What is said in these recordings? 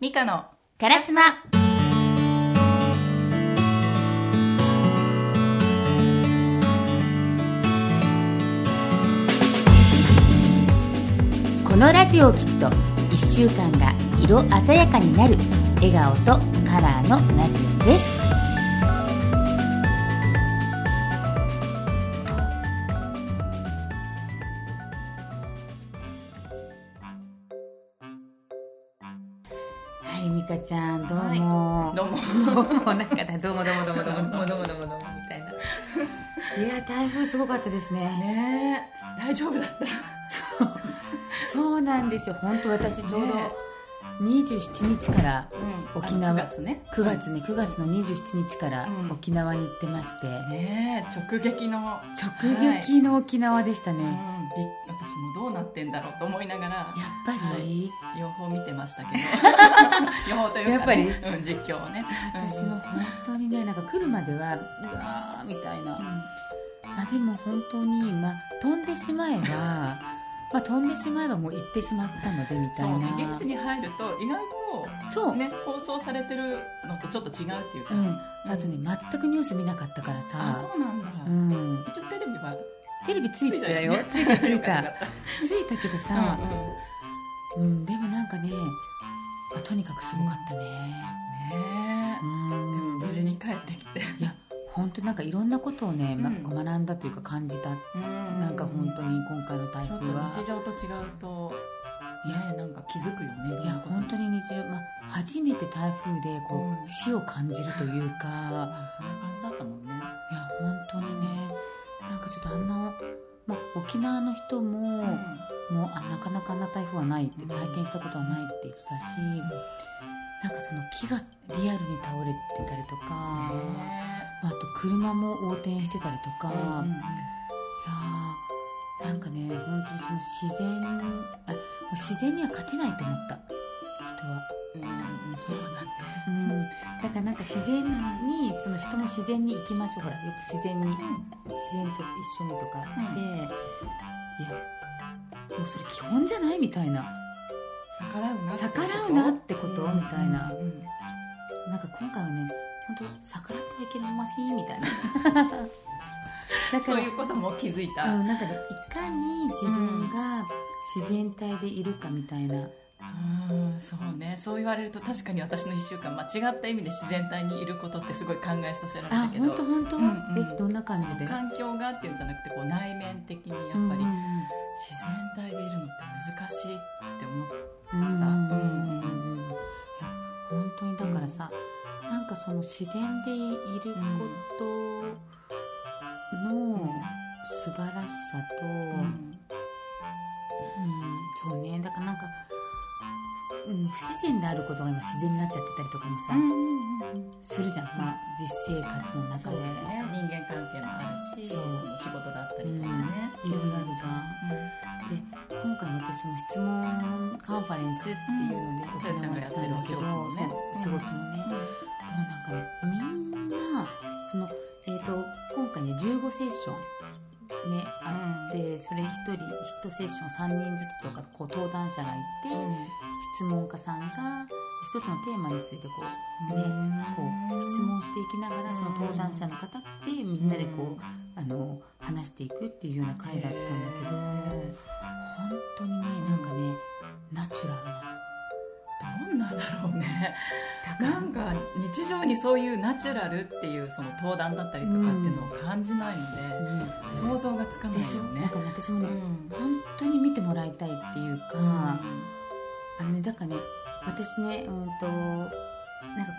ミカのカラスマこのラジオを聴くと1週間が色鮮やかになる笑顔とカラーのラジオです。どうもどうもどうもどうもどうもどうもどうもどうもみたいな。いや台風すごかったですね。ね。え大丈夫だった。そうなんですよ。本当私ちょうどね27日から沖縄。あの9月ね。9月ね。9月の27日からうん。沖縄に行ってまして、ねえ直撃の。直撃の沖縄でしたね、うん。び私もどうなってんだろうと思いながら。やっぱり、予報見てましたけど。予報というか、ね、やっぱり？うん、実況をね。私も本当にねなんか来るまではうわーみたいな、あでも本当に、まあ、飛んでしまえば まあ飛んでしまえばもう行ってしまったのでみたそいうなね現地に入ると意外そう。とね放送されてるのとちょっと違うっていうか、うん、あとね全くニュース見なかったからあさそうなんだ、うん、一応テレビはテレビついてたよ。ね。ついた。ついたついたけどたさ、うんうん。うん、でもなんかね、まあとにかくすごかったね、ね。えうん、でも無事に帰ってきて。いや本当なんかいろんなことをね、まうん。学んだというか感じた、なんか本当に今回の台ちょっと風は日常と違うとねなんか気づくよねいや本当に日常、まあ、初めて台風でこう、うん。死を感じるというか。あそんな感じだったもんね。いや本当にね。なんかちょっとあんな、まあ、沖縄の人も、もうあなかなかあんな台風はないってうん。体験したことはないって言ってたし、なんかその木がリアルに倒れてたりとか、まあ、あと車も横転してたりとか、いやーなんかね本当にその自然あ自然には勝てないと思った。人は。うんそうだ。ねうん、だからなんか自然にその人も自然に行きましょう。ほらよく自然に自然と一緒にとか。って、いやもうそれ基本じゃないみたいな。逆らうなってこと？逆らうなってこと？みたいな。うんうん。なんか今回はね本当逆らってはいけませんみたいな。だからそういうことも気づいた、うん、なんかねいかに自分が自然体でいるかみたいな、うんそうね。そう言われると確かに私の1週間間違った意味で自然体にいることってすごい考えさせられあたけど。本当本当、うんうん。えどんな感じで？環境がっていうんじゃなくてこう内面的にやっぱりうんうんうん。自然体でいるのって難しいって思っうんうんうん当にだからさ、なんかその自然でいることの素晴らしさと、た、うんそうね。だからなんか、うん、不自然であることが今自然になっちゃってたりとかもさ、するじゃん、まあ、実生活の中で、ね。人間関係もあるしその仕事だったりとかね、いろいろあるじゃん。で今回私その質問カンファレンスっていうのでうん。沖縄に来たんだけど、うんそう仕事もね、もうなんかねみんなその、えー、と今回ね15セッションねあって、それ1人1セッション3人ずつとかこう登壇者がいて、質問家さんが一つのテーマについてこうね、こう質問していきながらその登壇者の方ってみんなでこう、あの話していくっていうような回だったんだけど、本当にねなんかねナチュラルなどんなだろうね。だからなんか日常にそういうナチュラルっていうその登壇だったりとかっていうのを感じないので、想像がつかないでしょ？よねなんかね私もね、うん。本当に見てもらいたいっていうか、あのねだからね私ねうんとなんか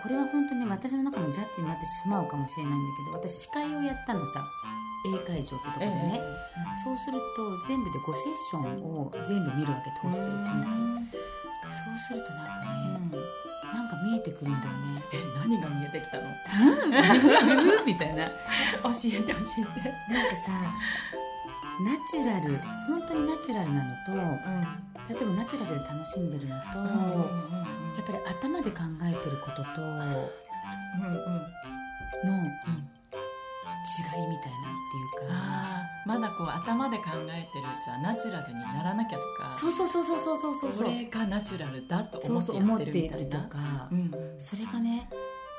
これは本当にね私の中のジャッジになってしまうかもしれないんだけど私司会をやったのさ A 会場ってとこでね、そうすると全部で5セッションを全部見るわけ通して1日そうするとなんかね、なんか見えてくるんだよね。え何が見えてきたの？みたいな。教えて教えて。なんかさナチュラル本当にナチュラルなのと例えばナチュラルで楽しんでるのと、やっぱり頭で考えてることとの違いみたいなっていうか。まだこう頭で考えてるうちはナチュラルにならなきゃとか。そうそうそうそうそうそうそう。それがナチュラルだと思ってやってるみたいな。とか、うん。それがね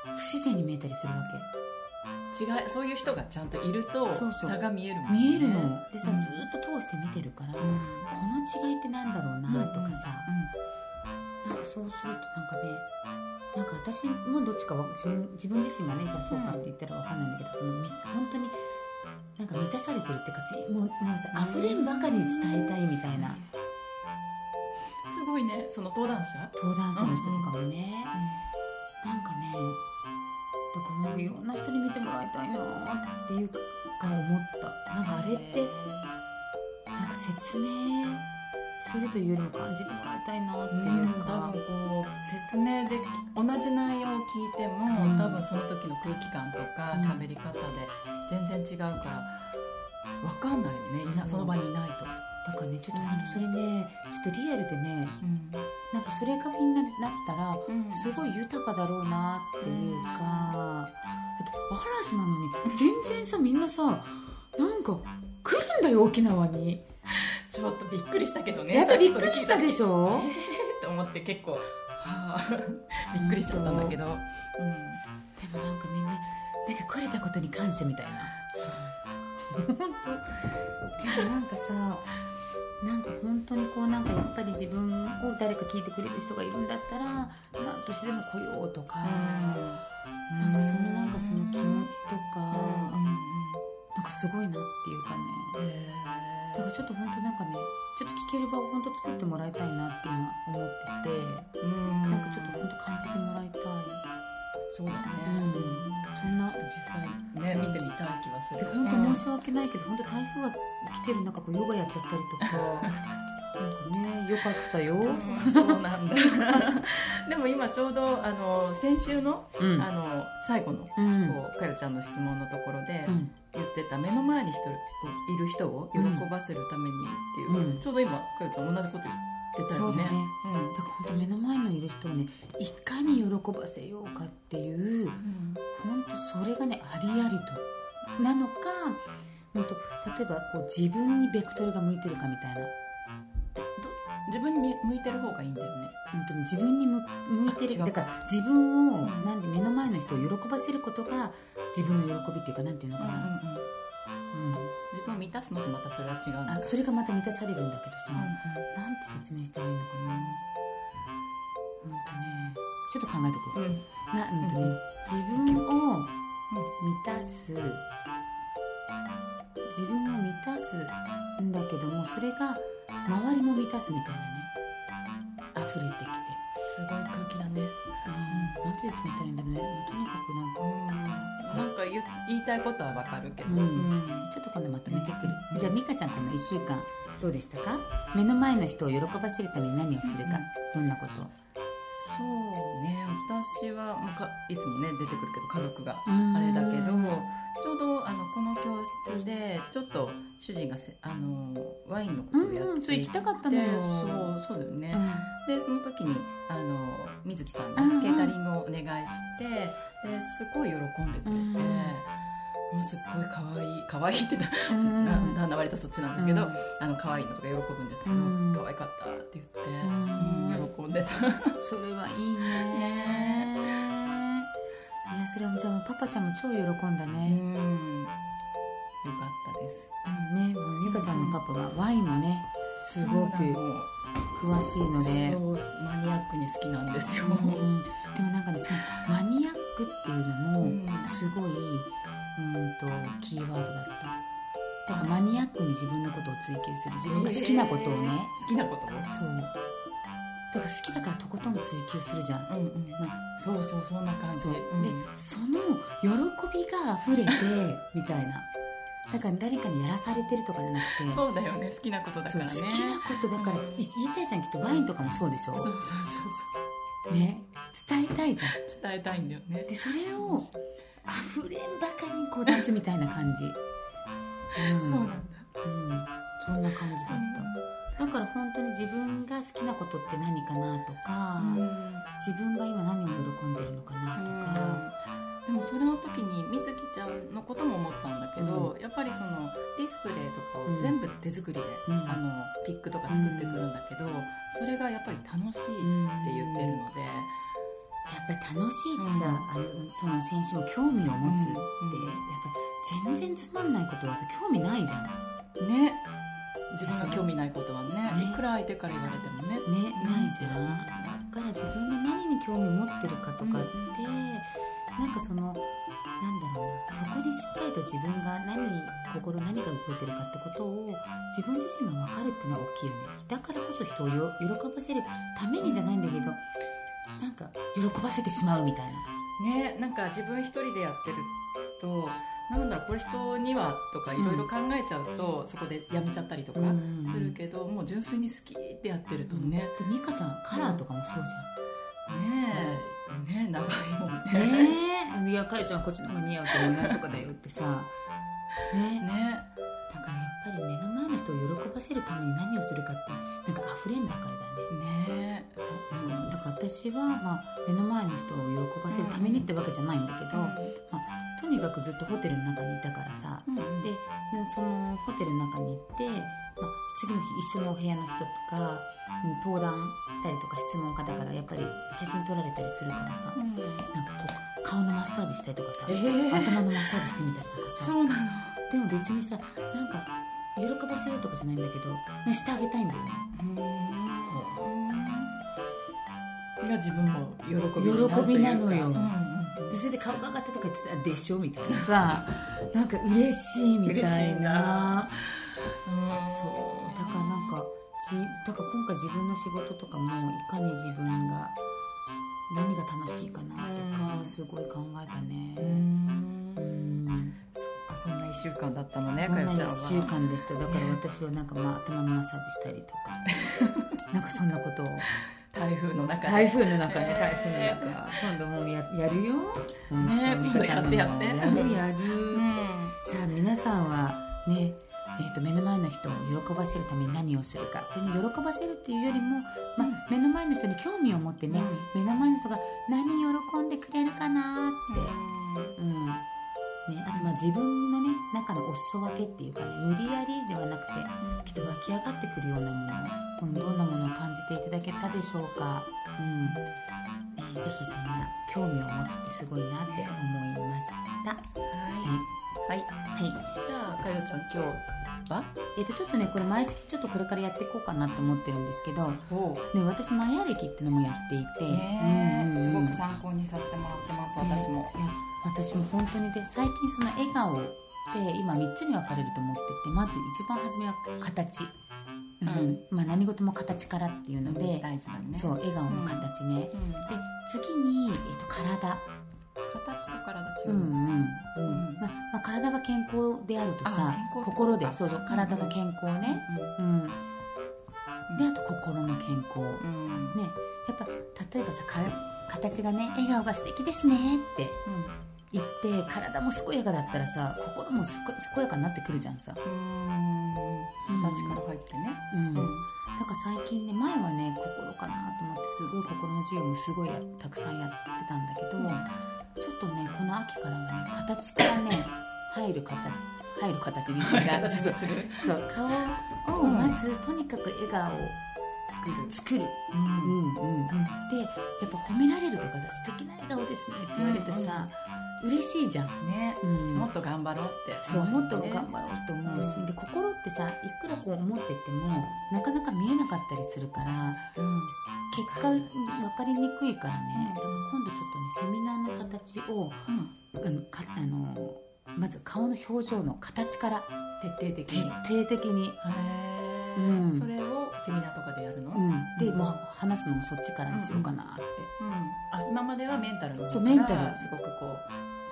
不自然に見えたりするわ違いそういう人がちゃんといるとそうそう。差が見えるもけんね。見えるの。でさ、うん。ずっと通して見てるから、うん。この違いってなんだろうなとかさ、うなんかそうするとなんかねなんか私もどっちかは自分自分自身がねじゃあそうかって言ったらわかんないんだけど、そのみ本当になんか満たされてるっていうかぜもうもうさ溢れんばかりに伝えたいみたいな、んすごいね。その登壇者？登壇者の人とかもね、なんかねだからなんかいろんな人に見てもらいたいなっていうか思った。なんかあれってなんか説明するというよりも感じてもらいたいなっていう多か、分こう説明で同じ内容を聞いても、うん。多分その時の空気感とかうん喋り方で全然違うから分かんないよねいなその場にいないと、だからねちょっとそれねちょっとリアルでねうん。なんかそれがみんななったらうん。すごい豊かだろうなっていうか、だって嵐なのに全然さみんなさなんか来るんだよ沖縄にちょっとびっくりしたけどね。やっぱびっくりしたでょしょ？と思って結構はあびっくりしちゃったんだけど、うん、でもなんかみんななんか来れたことに感謝みたいな。でもなんかさなんか本当にこうなんかやっぱり自分を誰か聞いてくれる人がいるんだったら何としてでも来ようとか、なんかそのなんかその気持ちとか、なんかすごいなっていうかねだからちょっと本当なんかねちょっと聞ける場を本当作ってもらいたいなって今思ってて、うん。なんかちょっと本当感じてもらいたい。そうだね、そん。な実際ね見てみたい気はすでる本当申し訳ないけど、本当台風が来てる中こうヨガやっちゃったりとか。なんかねよかったよ、うんそうなんだ。でも今ちょうどあの先週の,、うん。あの最後の、うん。こうかよちゃんの質問のところでうん。言ってた目の前に人いる人を喜ばせるためにっていう、うん。ちょうど今かよちゃん同じこと言ってたよね。そうだね。だから本当目の前のいる人をねいかに喜ばせようかっていううん。本当それがねありありと。なのか本当例えばこう自分にベクトルが向いてるかみたいな自分に向いてる方がいいんだよね。本当に自分に向向いてるだから自分をうんなんで目の前の人を喜ばせることが自分の喜びっていうかなんていうのかな、うん自分を満たすのとまたそれは違うあそれがまた満たされるんだけどさ、うんなんて説明したらいいのかな。うんとねちょっと考えてこう、うん。うんなうんとね自分を満たす。自分を満たすんだけどもそれが周りも満たすみたいなね。溢れてきてすごい空気だね。うん。なん。て説明したらいいんだろうねとにかくなんかなんか言い言いたいことはわかるけど、うん。ちょっと今度まとめてくる、じゃあ美香ちゃんこの1週間どうでしたか？目の前の人を喜ばせるために何をするか、どんなこと？そうね。私は、まあ、かいつもね出てくるけど家族が。うん。あれだけどちょうどあのこの教室でちょっと主人がせあのワインのことをやって。いて、うんうん。それ行きたかったのよ。そうそうだよね、でその時にあの水木さんうんうん。にケータリングをお願いしてですごい喜んでくれて、うんもうすっごい可愛い可愛いってなうんな旦那割とそっちなんですけど、うん。あの可愛いのとか喜ぶんですけど、うん。可愛かったって言って、んうん。喜んでた。それはいいね。い やそれはじゃあもうパパちゃんも超喜んだうね、んよかったです。ねもう美香ちゃんのパパはワインもねすごく詳しいので。マニアックに好きなんですよ、うんでもなんかねそのマニアックっていうのうんもすごい、うん、とキーワードだった。だからマニアックに自分のことを追求する。自分が好きなことをね、好きなことそう。だから好きだからとことん追求するじゃん、うんうん。まあそうそうそんな感じ。そう、うん。でその喜びが溢れてみたいなだから誰かにやらされてるとかじゃなくてそうだよね。好きなことだからね。そう好きなことだから、うんい言いたいじゃんきっとワインとかもそうでしょ、そうそうそうね。伝えたいじゃん。そう伝えたいんだよね。でそれを溢れんばかりにこう出すみたいな感じ、うん、そうなんだ。うん、そんな感じだった。だから本当に自分が好きなことって何かなとか、自分が今何を喜んでるのかなとか、でもそれの時にみずきちゃんのことも思ったんだけど、やっぱりそのディスプレイとかを全部手作りで、うん。あのピックとか作ってくるんだけど、それがやっぱり楽しいって言ってるので、やっぱり楽しいってさ、うん。あのその選手も興味を持つって、うん。やっぱり全然つまんないことはさ興味ないじゃんね。自分が興味ないことはねね。いくら相手から言われてもねね、ないじゃん。だから自分が何に興味持ってるかとかって、な。んかそのなんだろうな。そこにしっかりと自分が何に心何が動いてるかってことを自分自身が分かるっていうのは大きいよね。だからこそ人をよ喜ばせるためにじゃないんだけどなんか喜ばせてしまうみたいな。ねなんか自分一人でやってるとなんだろうこれ人にはとかいろいろ考えちゃうと、そこでやめちゃったりとかうんするけど、もう純粋に好きってやってるとね、で美香ちゃんカラーとかもそうねえねえ長いもんね。ね。えいやかえちゃんこっちの方が似合うと思うなとかだよってさ。ね。ね。だからやっぱり目の前の人を喜ばせるために何をするかってなんか溢れんばかりだね。ね。うん。だから私は、まあ、目の前の人を喜ばせるためにってわけじゃないんだけど、まあ、とにかくずっとホテルの中にいたからさ。うんででそのホテルの中に行って、まあ、次の日一緒のお部屋の人とか、うん、登壇したりとか質問家だからやっぱり写真撮られたりするからさうん。なんかこう顔のマッサージしたりとかさ、えー。頭のマッサージしてみたりとかさ。そうなの。でも別にさなんか喜ばせるとかじゃないんだけど、ね、してあげたいんだよね。が自分も喜び喜びなのよ。うん。うんでそれで顔が上がったとか言ってたらでしょみたいなさ。なんか嬉しいみたい嬉しいななそう。だからなんかじだから今回自分の仕事とかもいかに自分が何が楽しいかなとかうん。すごい考えたね。ううん。んあそんな1週間だったのねそんなかよちゃんは。1週間でした。だから私はなんか、まあ、頭のマッサージしたりとか なんかそんなことを。台風の中で。台風の中ねえー。台風の中。今度もうややるよ。ね今度やってややって。るやる、うん。さあ皆さんはねえー、と目の前の人を喜ばせるために何をするか。これに喜ばせるっていうよりも、まあ、目の前の人に興味を持ってね、目の前の人が何喜んでくれるかなって、うん。ね、あとまあ自分のね中のお裾分けっていうかね無理やりではなくてきっと湧き上がってくるようなもの、うん、どんなものを感じていただけたでしょうか、うん。えーぜひそんな興味を持つってすごいなって思いました。はい、はい、はい、じゃあかよちゃん今日はえっとちょっとねこれ毎月ちょっとこれからやっていこうかなと思ってるんですけど、ね、お私マヤ歴っていうのもやっていて、ねうんうんうん。すごく参考にさせてもらってます私も。いや私も本当にで最近その笑顔って今3つに分かれると思っててまず一番初めは形、うん。まあ、何事も形からっていうので、大事だね。そう笑顔の形ね、うん。で次に、えっと体形と体違う、うんうんうんうん。まあまあ、体が健康であるとさ心で。そうそう体の健康ね、うん。であと心の健康、うん。ね。やっぱ例えばさか形がね笑顔が素敵ですねって言って体も健やかだったらさ心も健やかになってくるじゃんさ、うん。形から入ってね。うん。だから最近ね前はね心かなと思ってすごい心の授業もすごいやたくさんやってたんだけど、ちょっとねこの秋からはね形からね入る形入る形にする。そう顔をまずとにかく笑顔を作る。作る、うん。うんでやっぱ褒められるとかさ素敵な笑顔ですねって言われるとさ、嬉しいじゃん、ね。うん。もっと頑張ろうって。そうもっとね頑張ろうと思うし、うんで心ってさいくらこう思っててもなかなか見えなかったりするからうん。結果分かりにくいからね、でも今度ちょっとねセミナーの形をあのかあのまず顔の表情の形から徹底的徹に。底的に、へえ、うん。それをセミナーとかでやるの、うん、で、もう話すのもそっちからにしようかなって、あ今まではメンタルの方そうメンタル。すごくこう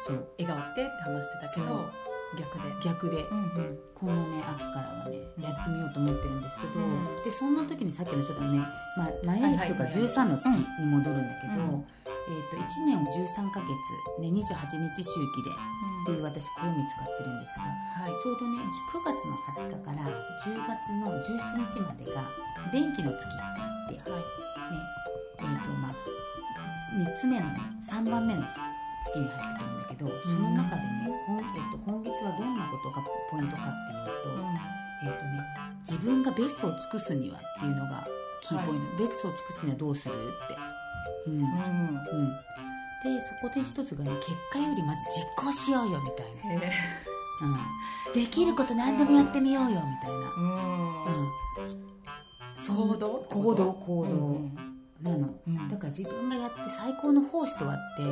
そう笑顔ってって話してたけど逆で。逆で、うんうん。このね秋からはねやってみようと思ってるんですけど、うん。でそんな時にさっきのちょっとね、まあ、前歴とかはい。はい13の月に戻るんだけど、うんえー、と1年を13ヶ月、ね、28日周期でっていう私暦使ってるんですがはい。ちょうどね9月の20日から10月の17日までが電気の月って言って、はい。ねえーとまあ、3つ目のね3番目の月月に入ってくるんだけどその中でね、今えっと、今月はどんなことがポイントかっていうと,、えっとね、自分がベストを尽くすにはっていうのがキーポイント、ベストを尽くすにはどうするって。うん。うん。うん、でそこで一つがね結果よりまず実行しようよみたいな、うん、できること何でもやってみようよみたいな、うん。うん、行動？行動行動、うんなの。うん。だから自分がやって最高の奉仕とはって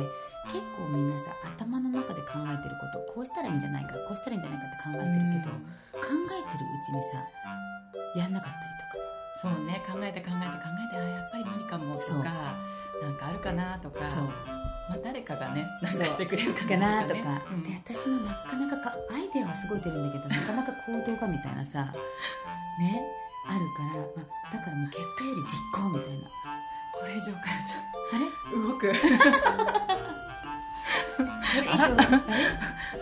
結構みんなさ頭の中で考えてることこうしたらいいんじゃないかこうしたらいいんじゃないかって考えてるけど、考えてるうちにさやんなかったりそうね考えて考えて考えてあやっぱり無理かもとそう。かなんかあるかなとかまあ、誰かがねなんかしてくれるかかなとね。か、うん。で私のなかなかかアイデアはすごい出るんだけどなかなか行動がみたいなさねあるから、まあ、だからもう結果より実行みたいな。これ以上かよちゃん動く。これ？以上あれ？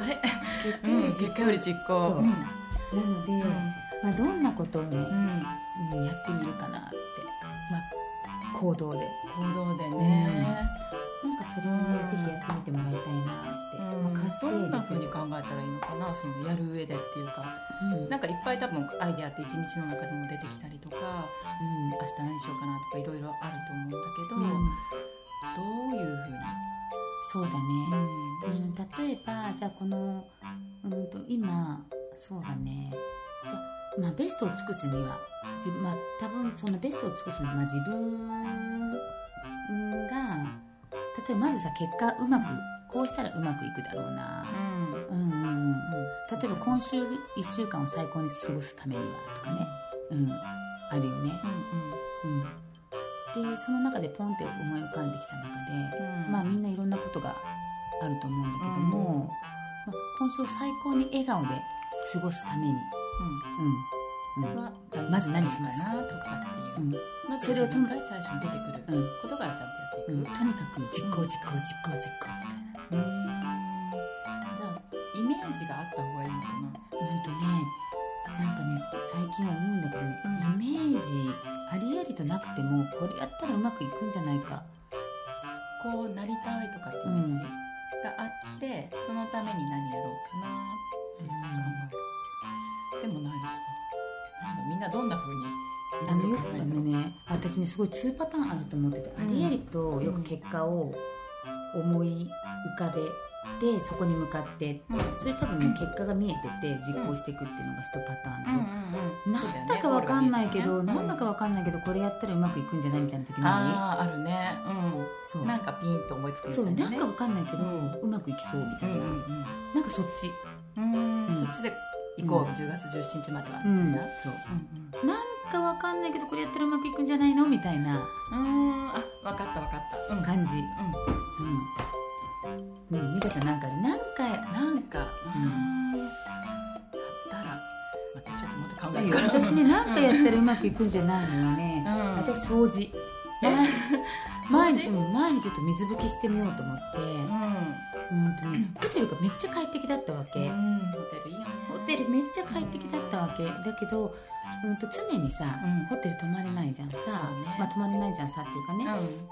あれ？結果うんより実結果より実行。そう。うん。なので、まあ、どんなことをね、うんうんやってみるかなって、まあ、行動で。行動でね、なんかそれをね、ぜひやってみてもらいたいなって、うん。まあ、どんな風に力考えたらいいのかなそのやる上でっていうか。うん。なんかいっぱい多分アイデアって一日の中でも出てきたりとか明日何しようかなとかいろいろあると思うんだけど、うん。うんどういうふうに、そうだね、うん、例えばじゃあこのうんと今そうだねじゃあ、まあ、ベストを尽くすには自分まあ多分そのベストを尽くすには、まあ、自分が例えばまずさ結果うまくこうしたらうまくいくだろうな、うん。うんうんうん例えば今週1週間を最高に過ごすためにはとかね、うん、あるよね、うん、でその中でポンって思い浮かんできた中で、うん。まあみんないろんなことがあると思うんだけども、まあ、今週を最高に笑顔で過ごすために、うん。うん。はまず何しますかなとかっていう、うん。まずそれをとも自分が最初に出てくる。うん。ことからちゃんとうん、やっていく、とにかく実行実行実行実行。みたいな。うん。じゃあイメージがあった方がいいのかな。うんとねなんかね最近は思うんだけどね、うん。イメージありありとなくてもこれやったらうまくいくんじゃないか。こうなりたいとかってイメージがあって、そのために何やろうかなって考える、でもないのか？ななんだみんなどんな風にあのよくね私ねすごい2パターンあると思ってて、うんありありとよく結果を思い浮かべてそこに向かってうんそれ多分ね結果が見えてて実行していくっていうのが1パターンと、うんなんだかわかんないけど、ねなんだかわかんないけどこれやったらうまくいくんじゃない？みたいな時なあああるね。いうん。そう。なんかピンと思いつくみたそいうな、ね、なんかわかんないけど、うんうまくいきそうみたいな、うんうんなんかそっち。うん。そっちで行こう、うん。10月17日まではうんみたいな、そう。うんなんかわかんないけどこれやったらうまくいくんじゃないの？みたいな。うん、うんあ分かった分かった。うん。感じ。ううん、うん、美香ちゃんなんかなんかんなんかうん。うんだったら。待ってちょっと待って考えいいてよ私ね なんかやったらうまくいくんじゃないのはね、うん。私掃除。え？前掃除？うん前にちょっと水拭きしてみようと思って。うんとねホテルがめっちゃ快適だったわけ、うん。ホテルいいよねホテルめっちゃ快適だったわけ。だけど、うん、と常にさ、うん。ホテル泊まれないじゃんさ、まあ泊まれないじゃんさっていうかね、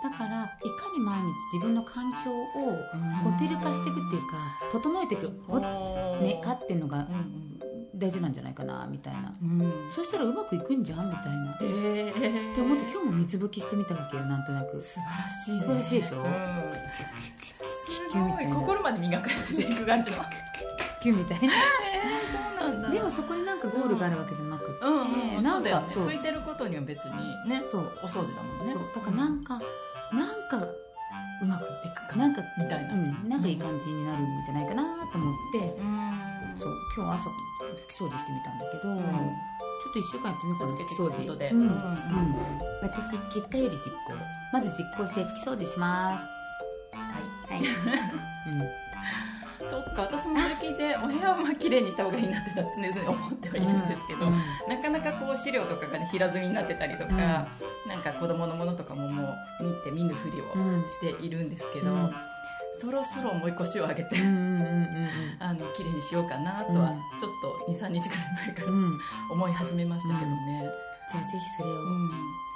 だからいかに毎日自分の環境をホテル化していくっていうか整えていく。ほねかっていうのがうん大事なんじゃないかなみたいな。うん。うんそしたらうまくいくんじゃんみたいな。ええって思って今日も水拭きしてみたわけよなんとなく。素晴らしいね。素晴らしいでしょ？うん。すごい心まで磨かれていく感じのキュンみたいなそうなんだでもそこになんかゴールがあるわけじゃなくて、うんうん、うんだよねかそう拭いてることには別にねそうお掃除だもんねそうだからなんか、なんかうまくいくかなんかみたいなうん、なんかいい感じになるんじゃないかなと思って、うんそう今日朝拭き掃除してみたんだけど、ん。ちょっと1週間やってみようかな。拭き掃除。でうん。うん。うん。私結果より実行まず実行して拭き掃除します。はい。はい、そっか。私もそれ聞いてお部屋はまあ綺麗にした方がいいなって常々思ってはいるんですけど、うん。なかなかこう資料とかがね平積みになってたりとか、なんか子供のものとかももう見て見ぬふりをしているんですけど、うんそろそろもう一腰を上げて、うんうんうんあの綺麗にしようかなとは、うん。ちょっと23日くらい前から思い始めましたけどね。じゃあぜひそれをうん。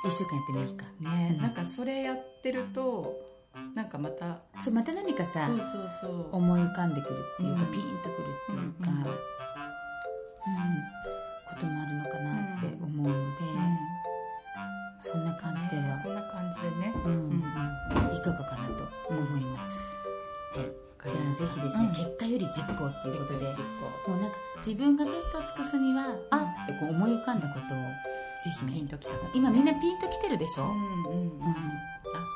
1週間やってみようか。ねうん。なんかそれやってるとなんかかまたそうまた何かさそうそうそう。思い浮かんでくるっていうか、うん。ピーンとくるっていうか、うん実行っていうことでもうなんか自分がベストを尽くすには、あってこう思い浮かんだことをぜひねピンときた今みんなピンときてるでしょ、うんうんうん。あ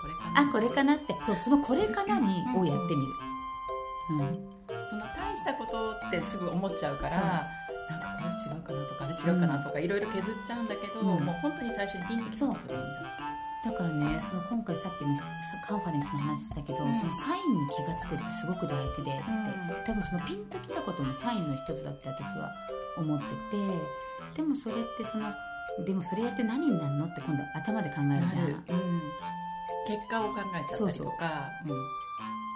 これかな。あこれかなって。そうそのこれかなにうんをやってみる、うん。その大したことってすぐ思っちゃうからなんかこれ違うかなとかあれ違うかなとかいろいろ削っちゃうんだけど、うん。もう本当に最初にピンときたことでいいんだだからねその今回さっきのカンファレンスの話したけど、うん。そのサインに気が付くってすごく大事でって、多分そのピンときたこともサインの一つだって私は思っててでもそれってそのでもそれやって何になるのって今度頭で考えるじゃん。うん、結果を考えちゃったりとか。だ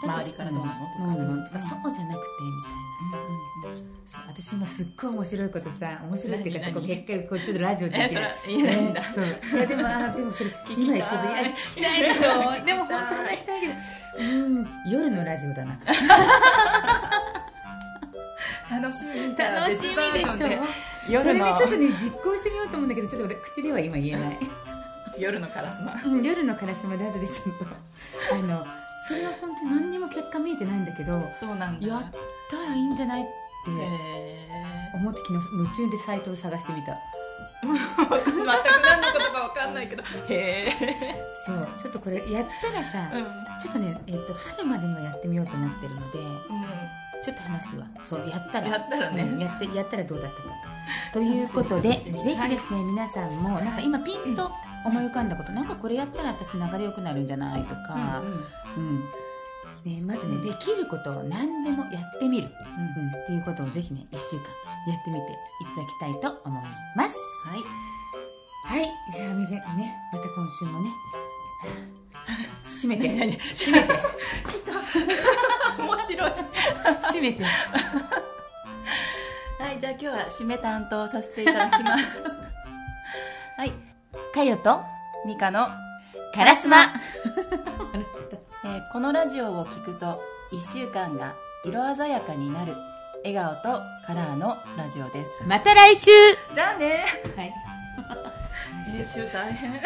周りからどうなの？とかうんとかうん。そうじゃなくてみたいな。さ、そう私今すっごい面白いことさ面白いっていうかさ何？こう結果こうちょっとラジオでえそれ言えないんだ、ねそう。いやでもあでもそれ今そうそういや聞きたいでしょ。でも本当は聞きたいけど。うん夜のラジオだな。楽しみ楽しみでしょ。それねちょっとね実行してみようと思うんだけどちょっと俺口では今言えない。夜のカラスマ。うん夜のカラスマで後でちょっとあのそれは本当に何にも結果見えてないんだけどそうなんだ。やったらいいんじゃないってへ思って昨日夢中でサイトを探してみた。ー全く何のことか分かんないけど。へえそうちょっとこれやったらさ、うん。ちょっとね、えっと春までにはやってみようと思ってるのでちょっと話すわ。そうやったら。やったらね。うんやってやったらどうだったか。ということでぜひですね、皆さんもなんか今ピンと思い浮かんだことなんかこれやったら私流れ良くなるんじゃないとか、うんね、まずねできることを何でもやってみる、うん。っていうことをぜひね1週間やってみていただきたいと思います。はい。はい。じゃあみねまた今週もね。締めて。めて。面白い。締めて。はいじゃあ今日は締め担当させていただきます。はいかよとミカの、カラスマ。えーこのラジオを聞くと1週間が色鮮やかになる笑顔とカラーのラジオです。また来週。じゃあね。はい。編集大変